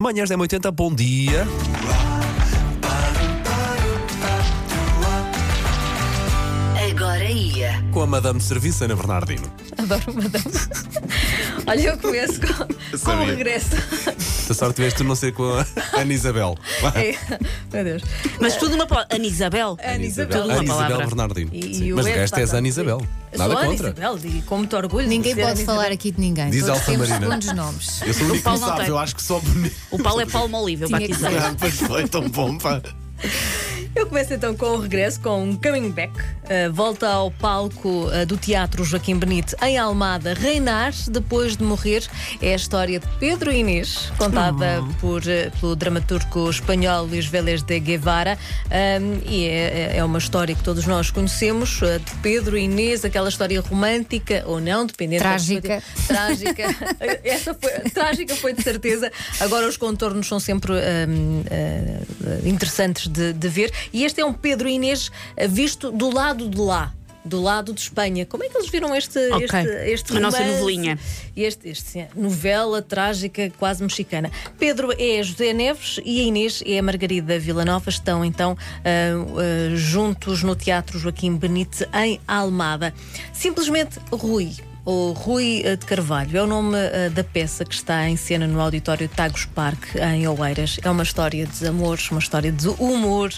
Manhãs 1080, bom dia. Agora ia. Com a Madame de Serviço, Ana Bernardino. Adoro madame. Olha, eu começo com, com o sabia. regresso. Se a sorte tiveste de não ser com a Ana Isabel. É, meu Deus. Mas tudo uma palavra. Ana Isabel. Ana Isabel. Tudo uma Ana Isabel palavra. Bernardino. E- Sim, e o Mas o resto és Ana. Isabel. Nada Sou Ana contra. Isabel, e com muito orgulho. de Ninguém ser pode Ana falar aqui de ninguém. Diz Todos temos Marina. segundos nomes. Eu sou o único que Paulo não sabe, tem. eu acho que só bonito. O Paulo é Palma Olive, eu Tinha que batizei. ser. Pois foi tão bom, pá. Eu começo então com o regresso, com um coming back. Uh, volta ao palco uh, do Teatro Joaquim Benite em Almada, reinar depois de morrer. É a história de Pedro Inês, contada por, uh, pelo dramaturgo espanhol Luís Vélez de Guevara. Um, e é, é uma história que todos nós conhecemos, uh, de Pedro Inês, aquela história romântica ou não, dependendo da Trágica. perspectiva. Trágica. Essa foi, trágica foi de certeza. Agora os contornos são sempre hum, eh, interessantes de, de ver. E este é um Pedro e Inês eh, visto do lado de lá. Do lado de Espanha. Como é que eles viram este, Ok. este, este A nossa romance? novelinha. Este, este, sim, novela trágica, quase mexicana. Pedro é José Neves e a Inês é a Margarida Villanova. Estão então ah, ah, juntos no Teatro Joaquim Benite em Almada. Simplesmente Rui. Ou Rui eh, de Carvalho é o nome eh, da peça que está em cena no auditório Tagus Park, em Oeiras. É uma história de amor, uma história de humor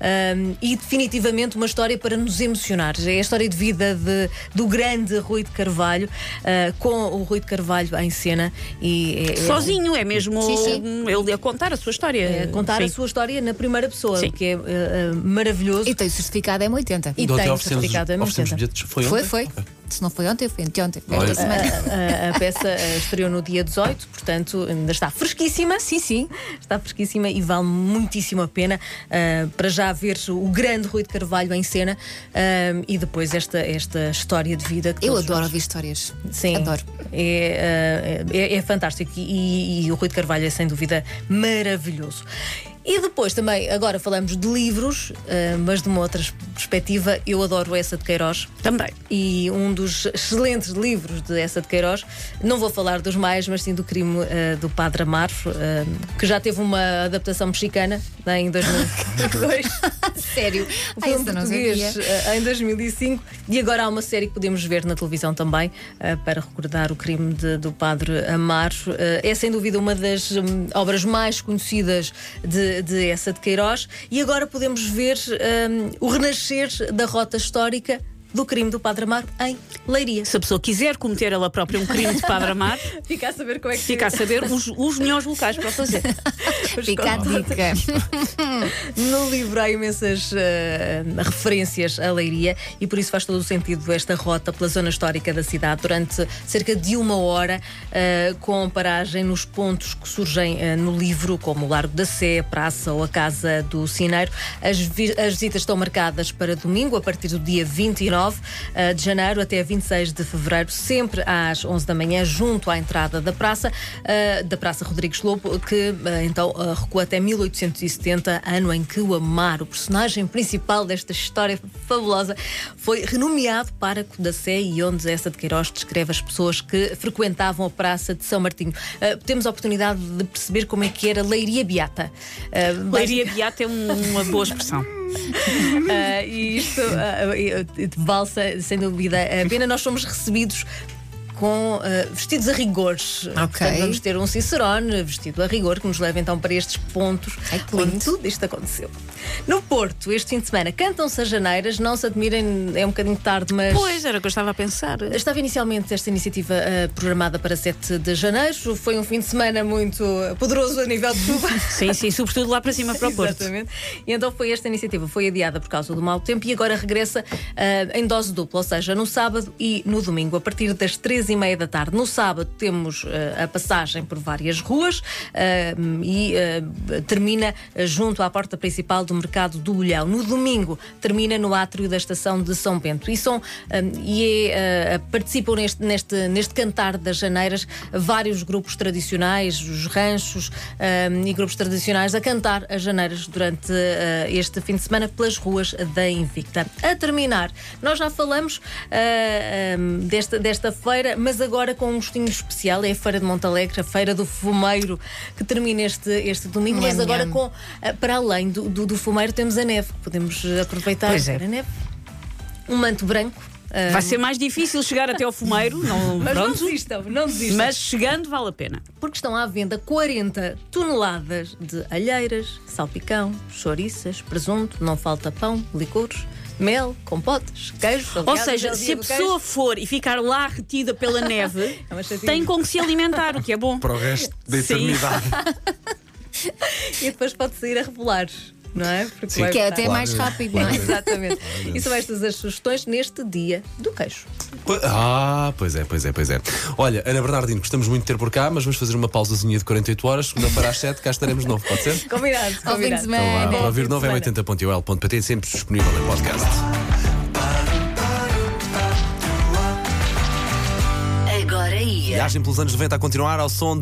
ahm, e, definitivamente, uma história para nos emocionar. É a história de vida de- do grande Rui de Carvalho, ah, com o Rui de Carvalho em cena. E é- é- Sozinho, é mesmo Sim, sim. ele a contar a sua história. é contar a Sim. sua história na primeira pessoa, Sim. o que é ah, maravilhoso. E tem o certificado M80. E ontem tem certificado é oferecemos M80. bilhetes. Foi Foi, ontem? Foi. Se não foi ontem, foi anteontem. Olha. Esta semana. A, a peça eh, estreou no dia 18, portanto ainda está fresquíssima. Sim, sim. Está fresquíssima e vale muitíssimo a pena ah, para já ver o grande Rui de Carvalho em cena ah, e depois esta, esta história de vida que Eu adoro nós- ouvir histórias. Sim, Adoro. É, ah, é, é fantástico e, e o Rui de Carvalho é sem dúvida maravilhoso. E depois também, agora falamos de livros, ah, mas de uma outra perspectiva, eu adoro essa de Queiroz Também. e um dos excelentes livros de essa de Queiroz. Não vou falar dos mais, mas sim do crime eh, do Padre Amaro, eh, que já teve uma adaptação mexicana né, em 2002. Sério. Português sabia. eh, em 2005 e agora há uma série que podemos ver na televisão também eh, para recordar o crime de- do Padre Amaro. Eh, é sem dúvida uma das hum, obras mais conhecidas de, de essa de Queiroz e agora podemos ver hum, o renascer da rota histórica do crime do Padre Amaro em Leiria. Se a pessoa quiser cometer ela própria um crime de Padre Amar, Fica a saber como é que fica a saber os, os melhores locais para o fazer. Fica a dica. No livro há imensas eh, referências à Leiria e por isso faz todo o sentido esta rota pela zona histórica da cidade durante cerca de uma hora, eh, com paragem nos pontos que surgem eh, no livro, como o Largo da Sé, a Praça ou a Casa do Cineiro. As, vi- as visitas estão marcadas para domingo, a partir do dia 29 eh, de janeiro até 26 de fevereiro, sempre às 11 da manhã, junto à entrada da praça, eh, da Praça Rodrigues Lobo, que eh, então recua até 1870, ano em que o Amar, o personagem principal desta história fabulosa, foi renomeado pároco da Sé e onde essa de Queiroz descreve as pessoas que frequentavam a Praça de São Martinho. Temos a oportunidade de perceber como é que era Leiria Beata. Leiria Beata é um- uma boa expressão. ah, e isto ah, e- e- vale se- sem dúvida a pena. Nós somos recebidos com ah, vestidos a rigores. Portanto, vamos ter um Cicerone vestido a rigor que nos leva então para estes pontos Ai, que onde tudo isto aconteceu. No Porto, este fim de semana, cantam-se as janeiras. Não se admirem, é um bocadinho tarde, mas. Pois, era o que eu estava a pensar. Estava inicialmente esta iniciativa ah, programada para 7 de janeiro. Foi um fim de semana muito poderoso a nível de chuva. Sim, sim, sobretudo lá para cima para o Porto. Exatamente. E então foi esta iniciativa, foi adiada por causa do mau tempo e agora regressa ah, em dose dupla, ou seja, no sábado e no domingo, a partir das três e meia da tarde. No sábado temos ah, a passagem por várias ruas ah, e ah, termina junto à porta principal do mercado do Olhão. No domingo termina no átrio da estação de São Bento. E, são, e é, participam neste, neste, neste cantar das janeiras vários grupos tradicionais, os ranchos e grupos tradicionais a cantar as janeiras durante este fim de semana pelas ruas da Invicta. A terminar, nós já falamos desta, desta feira, mas agora com um gostinho especial. É a Feira de Montalegre, a Feira do Fumeiro, que termina este, este domingo. Nham, mas agora, nham. com, ah, para além do, do, do fumeiro, temos a neve. Podemos aproveitar Pois é. a neve. Um manto branco. ah, Vai ser mais difícil chegar até ao fumeiro, não, mas não pronto, desistam, não desistam. mas chegando vale a pena. Porque estão à venda 40 toneladas de alheiras, salpicão, chouriças, presunto, não falta pão, licores, mel, compotes, queijo. Ou seja, se a pessoa for e ficar lá retida pela neve, É tem com que se alimentar, o que é bom. Para o resto da eternidade. queijo. E depois pode sair a rebolar, não é? Porque Sim. vai Que é até Claro. mais rápido, não é? Exatamente. E são estas as sugestões neste dia do queijo. Ah, pois é, pois é, pois é. Olha, Ana Bernardino, gostamos muito de ter por cá, mas vamos fazer uma pausazinha de 48 horas. Segunda-feira às 7, cá estaremos de novo, pode ser? Combinado, Ao fim de combinado. semana. Então vá, Bom para ouvir novo é semana. 80.ol.pt, sempre disponível em podcast. Agora ia. Viagem pelos anos 90 a continuar ao som de